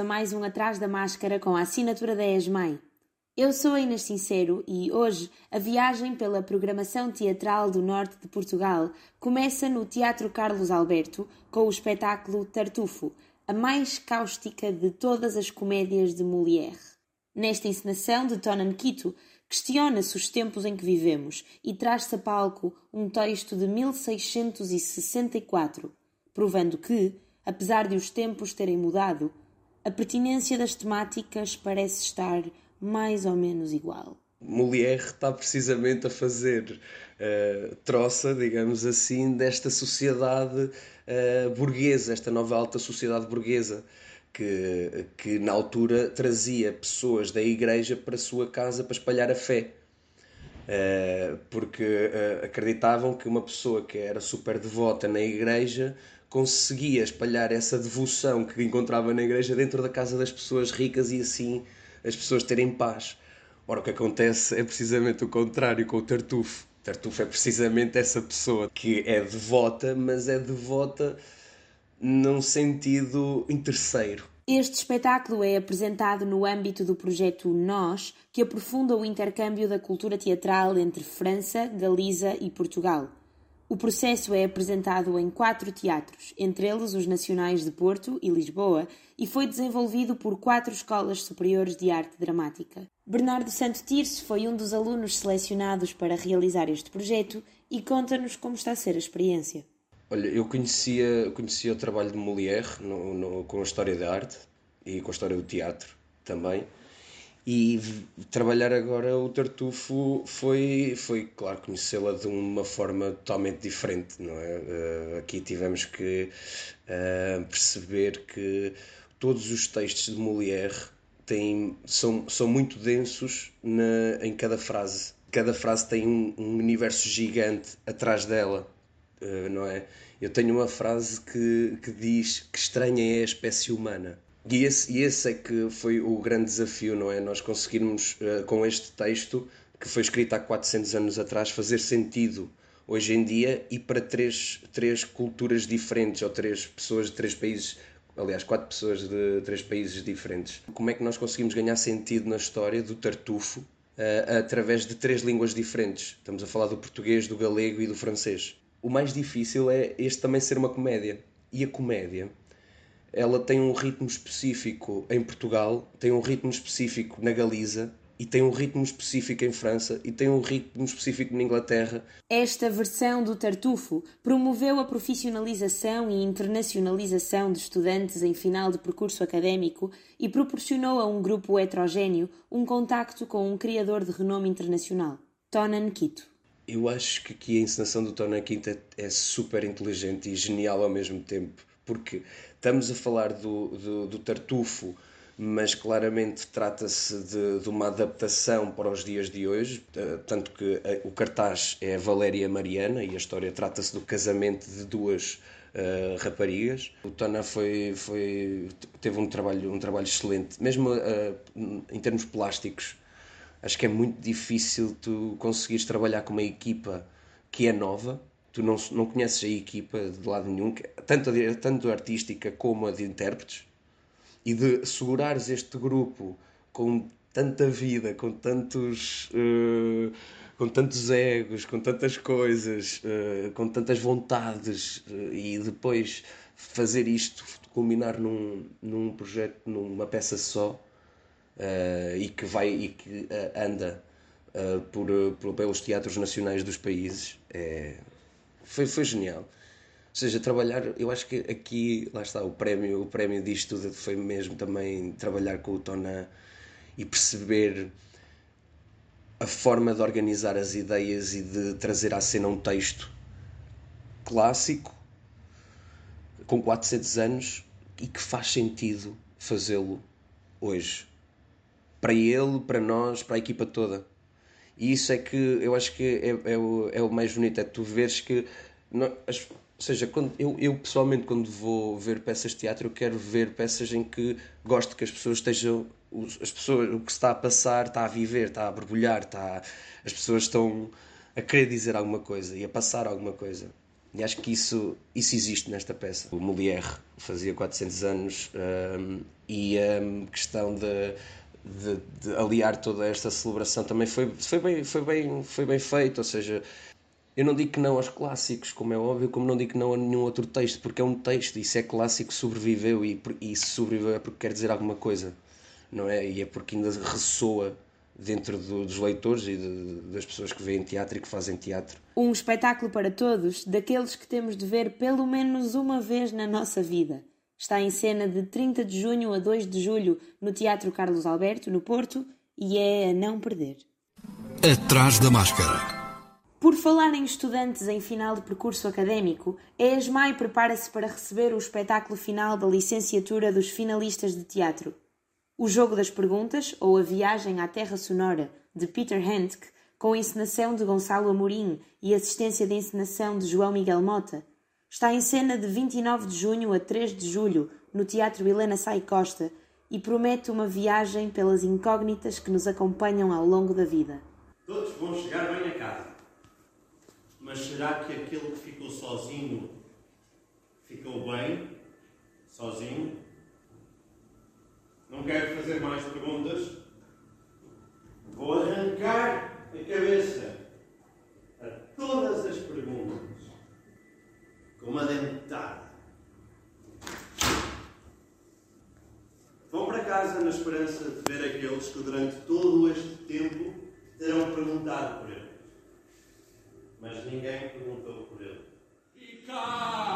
a mais um Atrás da Máscara com a assinatura da ESMAI. Eu sou a Inês Sincero e hoje a viagem pela programação teatral do norte de Portugal começa no Teatro Carlos Alberto com o espetáculo Tartufo, a mais cáustica de todas as comédias de Molière. Nesta encenação de Tonan Quito, questiona-se os tempos em que vivemos e traz-se a palco um texto de 1664, provando que, apesar de os tempos terem mudado, a pertinência das temáticas parece estar mais ou menos igual. Molière está precisamente a fazer uh, troça, digamos assim, desta sociedade uh, burguesa, esta nova alta sociedade burguesa, que, que na altura trazia pessoas da igreja para a sua casa para espalhar a fé. Uh, porque acreditavam que uma pessoa que era super devota na igreja conseguia espalhar essa devoção que encontrava na igreja dentro da casa das pessoas ricas e assim as pessoas terem paz. Ora, o que acontece é precisamente o contrário com o Tartufo. Tartufo é precisamente essa pessoa que é devota, mas é devota num sentido interesseiro. Este espetáculo é apresentado no âmbito do projeto Nós, que aprofunda o intercâmbio da cultura teatral entre França, Galiza e Portugal. O processo é apresentado em quatro teatros, entre eles os nacionais de Porto e Lisboa, e foi desenvolvido por quatro escolas superiores de arte dramática. Bernardo Santo Tirso foi um dos alunos selecionados para realizar este projeto e conta-nos como está a ser a experiência. Olha, eu conhecia, conhecia o trabalho de Molière no, no, com a história da arte e com a história do teatro também. E trabalhar agora o Tartufo foi, foi claro, conhecê-la de uma forma totalmente diferente, não é? Uh, aqui tivemos que uh, perceber que todos os textos de Molière têm, são, são muito densos na, em cada frase. Cada frase tem um, um universo gigante atrás dela, uh, não é? Eu tenho uma frase que, que diz que estranha é a espécie humana. E esse, e esse é que foi o grande desafio, não é? Nós conseguirmos, uh, com este texto, que foi escrito há 400 anos atrás, fazer sentido hoje em dia e para três, três culturas diferentes, ou três pessoas de três países, aliás, quatro pessoas de três países diferentes. Como é que nós conseguimos ganhar sentido na história do Tartufo uh, através de três línguas diferentes? Estamos a falar do português, do galego e do francês. O mais difícil é este também ser uma comédia. E a comédia ela tem um ritmo específico em Portugal, tem um ritmo específico na Galiza e tem um ritmo específico em França e tem um ritmo específico na Inglaterra. Esta versão do Tartufo promoveu a profissionalização e internacionalização de estudantes em final de percurso académico e proporcionou a um grupo heterogêneo um contacto com um criador de renome internacional, Tonan Quito. Eu acho que aqui a encenação do Tonan Quito é, é super inteligente e genial ao mesmo tempo porque estamos a falar do, do, do Tartufo, mas claramente trata-se de, de, uma adaptação para os dias de hoje, eh, tanto que eh, o cartaz é Valéria Mariana e a história trata-se do casamento de duas uh, raparigas. O Tana foi, foi, teve um trabalho, um trabalho excelente, mesmo uh, em termos plásticos. Acho que é muito difícil tu conseguires trabalhar com uma equipa que é nova, tu não, não conheces a equipa de lado nenhum, tanto a, tanto artística como a de intérpretes, e de segurares este grupo com tanta vida, com tantos, uh, com tantos egos, com tantas coisas, uh, com tantas vontades, uh, e depois fazer isto culminar num, num projeto, numa peça só, e que vai e que anda por, por, pelos teatros nacionais dos países, é, foi, foi genial. Ou seja, trabalhar, eu acho que aqui, lá está, o prémio, o prémio disto tudo foi mesmo também trabalhar com o Tonan e perceber a forma de organizar as ideias e de trazer à cena um texto clássico com 400 anos e que faz sentido fazê-lo hoje. Para ele, para nós, para a equipa toda. E isso é que eu acho que é, é, o, é o mais bonito, é tu veres que. Não, as, ou seja, quando, eu, eu pessoalmente, quando vou ver peças de teatro, eu quero ver peças em que gosto que as pessoas estejam. As pessoas, o que se está a passar está a viver, está a borbulhar, está, as pessoas estão a querer dizer alguma coisa e a passar alguma coisa. E acho que isso, isso existe nesta peça. O Molière fazia 400 anos um, e a um, questão de, de, de, aliar toda esta celebração também foi, foi, bem, foi, bem, foi bem feito. Ou seja, eu não digo que não aos clássicos, como é óbvio, como não digo que não a nenhum outro texto, porque é um texto e se é clássico sobreviveu e, e se sobreviveu é porque quer dizer alguma coisa, não é? E é porque ainda ressoa dentro do, dos leitores e de, das pessoas que veem teatro e que fazem teatro. Um espetáculo para todos, daqueles que temos de ver pelo menos uma vez na nossa vida. Está em cena de 30 de junho a 2 de julho no Teatro Carlos Alberto, no Porto, e é a não perder. Atrás da máscara. Por falar em estudantes em final de percurso académico, a ESMAI prepara-se para receber o espetáculo final da licenciatura dos finalistas de teatro. O Jogo das Perguntas, ou A Viagem à Terra Sonora, de Peter Handke, com encenação de Gonçalo Amorim e assistência de encenação de João Miguel Mota, está em cena de 29 de junho a 3 de julho no Teatro Helena Sai Costa e promete uma viagem pelas incógnitas que nos acompanham ao longo da vida. Todos vão chegar bem a casa. Mas será que aquele que ficou sozinho ficou bem sozinho? Não quero fazer mais perguntas. Vou arrancar a cabeça a todas as uma dentada. Vão para casa na esperança de ver aqueles que durante todo este tempo terão perguntado por ele. Mas ninguém perguntou por ele. E cá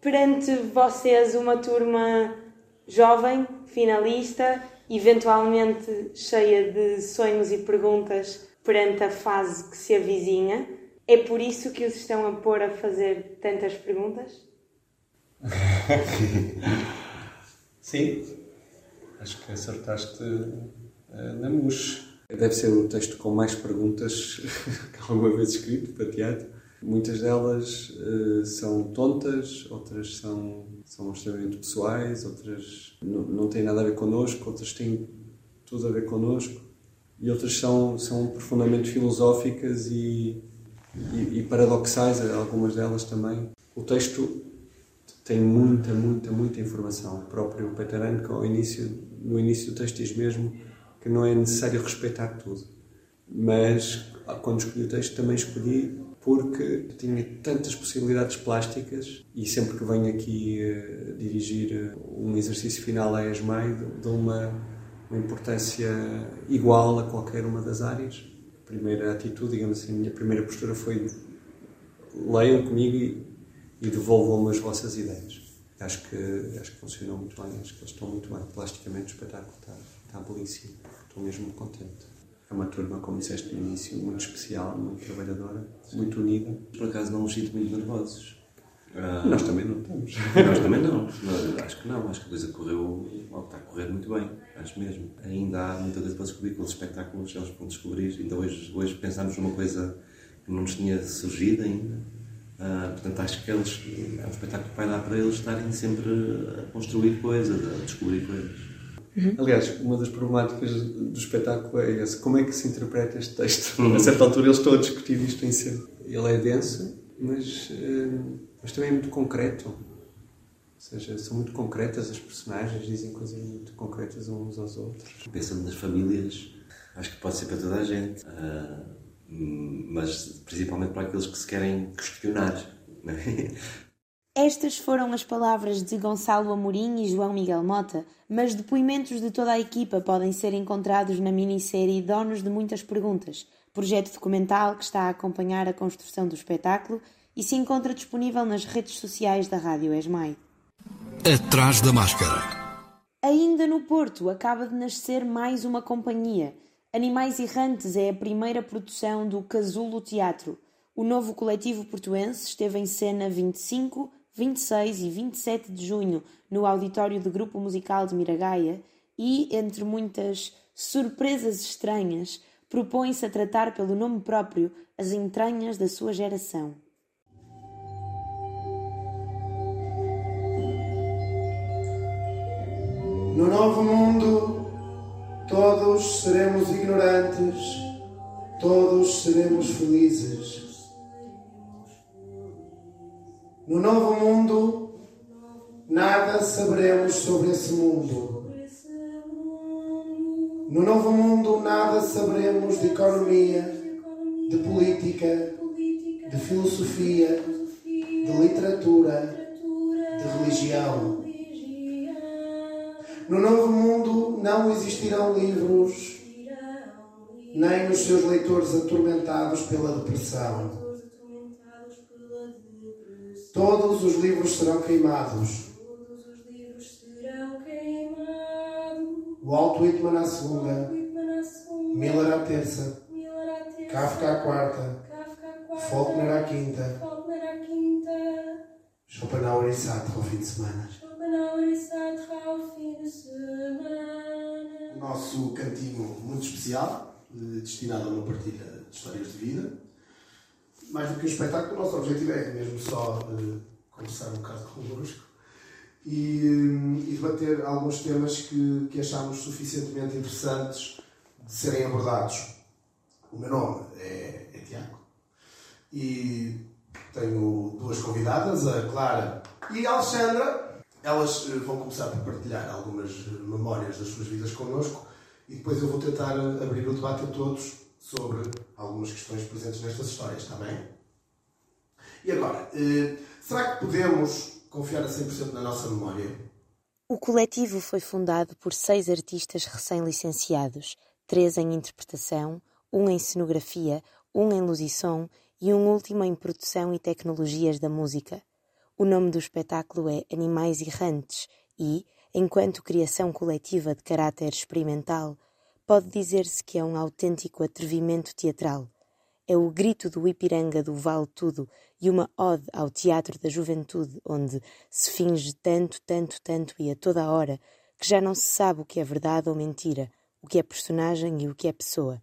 perante vocês uma turma jovem, finalista, eventualmente cheia de sonhos e perguntas perante a fase que se avizinha. É por isso que os estão a pôr a fazer tantas perguntas? Sim, acho que acertaste uh, na mousse. Deve ser o texto com mais perguntas que alguma vez escrito para teatro. Muitas delas uh, são tontas, outras são, são extremamente pessoais, outras não, têm nada a ver connosco, outras têm tudo a ver connosco e outras são, são profundamente filosóficas e, e, e paradoxais, algumas delas também. O texto tem muita, muita, muita informação. O próprio que ao início, no início do texto diz mesmo que não é necessário respeitar tudo. Mas quando escolhi o texto também escolhi porque tinha tantas possibilidades plásticas e sempre que venho aqui uh, dirigir um exercício final à ESMAI dou uma, uma importância igual a qualquer uma das áreas. A primeira atitude, digamos assim, a minha primeira postura foi leiam comigo e, e devolvam-me as vossas ideias. Acho que, acho que funcionou muito bem, acho que eles estão muito bem. Plasticamente o espetáculo está, está belíssimo. Estou mesmo contente. É uma turma, como disseste no início, muito especial, muito trabalhadora, muito unida. Por acaso não nos sinto muito nervosos. Ah, nós também não estamos. Nós também não. Acho que não. Acho que a coisa correu, está a correr muito bem. Acho mesmo. Ainda há muita coisa para descobrir com os espetáculos, eles vão descobrir. Ainda hoje, hoje pensámos numa coisa que não nos tinha surgido ainda. Uh, portanto, acho que eles, é um espetáculo que vai dar para eles estarem sempre a construir coisas, a descobrir coisas. Uhum. Aliás, uma das problemáticas do espetáculo é essa. Como é que se interpreta este texto? Uhum. A certa altura eles estão a discutir isto em cena. Ele é denso, mas, uh, mas também é muito concreto. Ou seja, são muito concretas as personagens, dizem coisas muito concretas uns aos outros. Pensando nas famílias, acho que pode ser para toda a gente. Uh, mas principalmente para aqueles que se querem questionar. Estas foram as palavras de Gonçalo Amorim e João Miguel Mota, mas depoimentos de toda a equipa podem ser encontrados na minissérie Donos de Muitas Perguntas, projeto documental que está a acompanhar a construção do espetáculo e se encontra disponível nas redes sociais da Rádio Esmai. Atrás da máscara. Ainda no Porto acaba de nascer mais uma companhia. Animais Errantes é a primeira produção do Casulo Teatro. O novo coletivo portuense esteve em cena 25, 26 e 27 de junho no auditório do Grupo Musical de Miragaia e, entre muitas surpresas estranhas, propõe-se a tratar pelo nome próprio as entranhas da sua geração. No novo mundo, todos seremos ignorantes, todos seremos felizes no novo mundo, nada saberemos sobre esse mundo. No novo mundo, nada saberemos de economia, de política, de filosofia, de literatura, de religião. No novo mundo não existirão livros, nem os seus leitores atormentados pela depressão. Todos os livros serão queimados. O Alto Whitman à segunda, Miller à terça, Kafka à quarta, Faulkner à quinta, Schopenhauer e Sartre ao fim de semana. O nosso cantinho muito especial, eh, destinado a uma partilha de histórias de vida mais do que um espetáculo, o nosso objetivo é mesmo só uh, conversar um bocado convosco e, uh, e debater alguns temas que, que achamos suficientemente interessantes de serem abordados. O meu nome é, é Tiago e tenho duas convidadas, a Clara e a Alexandra. Elas uh, vão começar por partilhar algumas memórias das suas vidas connosco e depois eu vou tentar abrir o debate a todos sobre algumas questões presentes nestas histórias, está bem? E agora, eh, será que podemos confiar a 100% na nossa memória? O coletivo foi fundado por seis artistas recém-licenciados, três em interpretação, um em cenografia, um em luz e som e um último em produção e tecnologias da música. O nome do espetáculo é Animais Errantes e, enquanto criação coletiva de caráter experimental, pode dizer-se que é um autêntico atrevimento teatral. É o grito do Ipiranga do Vale Tudo e uma ode ao teatro da juventude, onde se finge tanto, tanto, tanto e a toda hora que já não se sabe o que é verdade ou mentira, o que é personagem e o que é pessoa.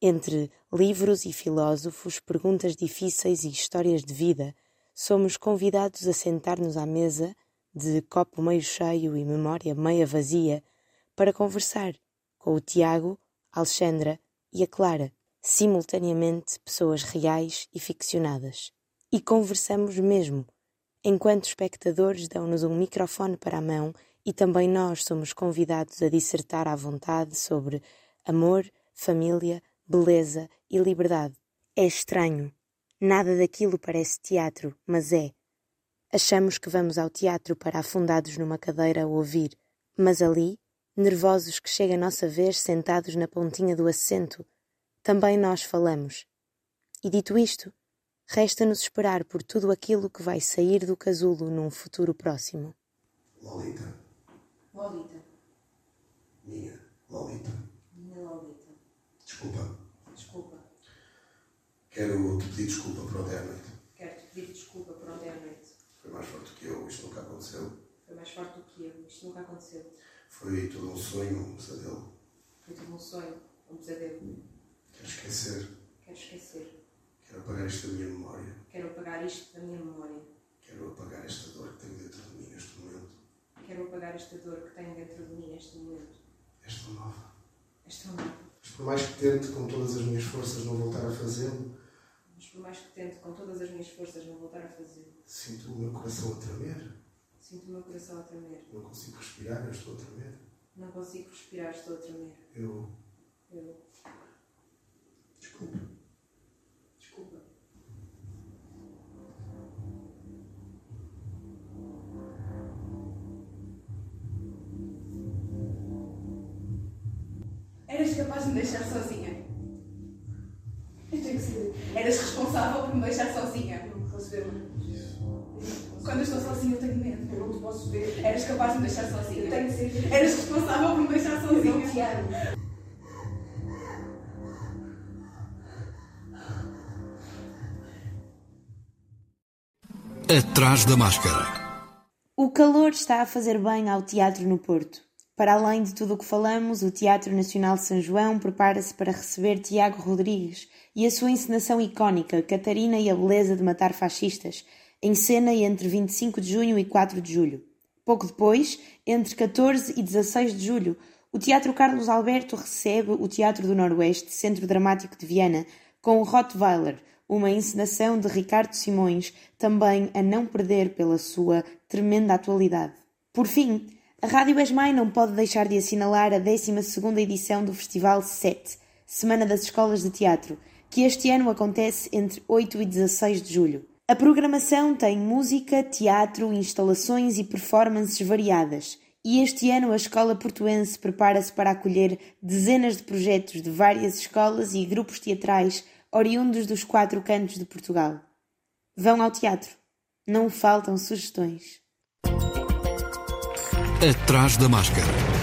Entre livros e filósofos, perguntas difíceis e histórias de vida, somos convidados a sentar-nos à mesa, de copo meio cheio e memória meia vazia, para conversar o Tiago, Alexandra e a Clara, simultaneamente pessoas reais e ficcionadas. E conversamos mesmo. Enquanto espectadores, dão-nos um microfone para a mão e também nós somos convidados a dissertar à vontade sobre amor, família, beleza e liberdade. É estranho. Nada daquilo parece teatro, mas é. Achamos que vamos ao teatro para afundados numa cadeira a ouvir, mas ali, nervosos que chega a nossa vez sentados na pontinha do assento, também nós falamos. E dito isto, Resta-nos esperar por tudo aquilo que vai sair do casulo num futuro próximo. Lolita. Lolita. Minha Lolita. Minha Lolita. Desculpa. Desculpa. Quero te pedir desculpa por ontem à noite. Quero te pedir desculpa por ontem à noite. Foi mais forte do que eu, isto nunca aconteceu. Foi mais forte do que eu, isto nunca aconteceu. Foi tudo um sonho, um pesadelo. Foi tudo um sonho, um pesadelo. Quero esquecer. Quero esquecer. Quero apagar isto da minha memória. Quero apagar isto da minha memória. Quero apagar esta dor que tenho dentro de mim neste momento. Quero apagar esta dor que tenho dentro de mim neste momento. És tão nova. És tão nova. Mas por mais que tente com todas as minhas forças não voltar a fazê-lo, Mas por mais que tente com todas as minhas forças não voltar a fazê-lo, sinto o meu coração a tremer. Sinto o meu coração a tremer. Não consigo respirar, eu estou a tremer. Não consigo respirar, estou a tremer. Eu. Eu. Desculpe. Desculpa. Eras capaz de me deixar sozinha. Eu tenho que saber. Eras responsável por me deixar sozinha. Capaz de me deixar sozinha. Eu tenho que ser. Eras responsável por me deixar sozinha. Eu não te amo. Atrás da máscara. O calor está a fazer bem ao teatro no Porto. Para além de tudo o que falamos, o Teatro Nacional de São João prepara-se para receber Tiago Rodrigues e a sua encenação icónica Catarina e a Beleza de Matar Fascistas, em cena entre 25 de junho e 4 de julho. Pouco depois, entre 14 e 16 de julho, o Teatro Carlos Alberto recebe o Teatro do Noroeste, Centro Dramático de Viana, com o Rottweiler, uma encenação de Ricardo Simões, também a não perder pela sua tremenda atualidade. Por fim, a Rádio Esmai não pode deixar de assinalar a 12ª edição do Festival 7, Semana das Escolas de Teatro, que este ano acontece entre 8 e 16 de julho. A programação tem música, teatro, instalações e performances variadas, e este ano a Escola Portuense prepara-se para acolher dezenas de projetos de várias escolas e grupos teatrais oriundos dos quatro cantos de Portugal. Vão ao teatro. Não faltam sugestões. Atrás da máscara.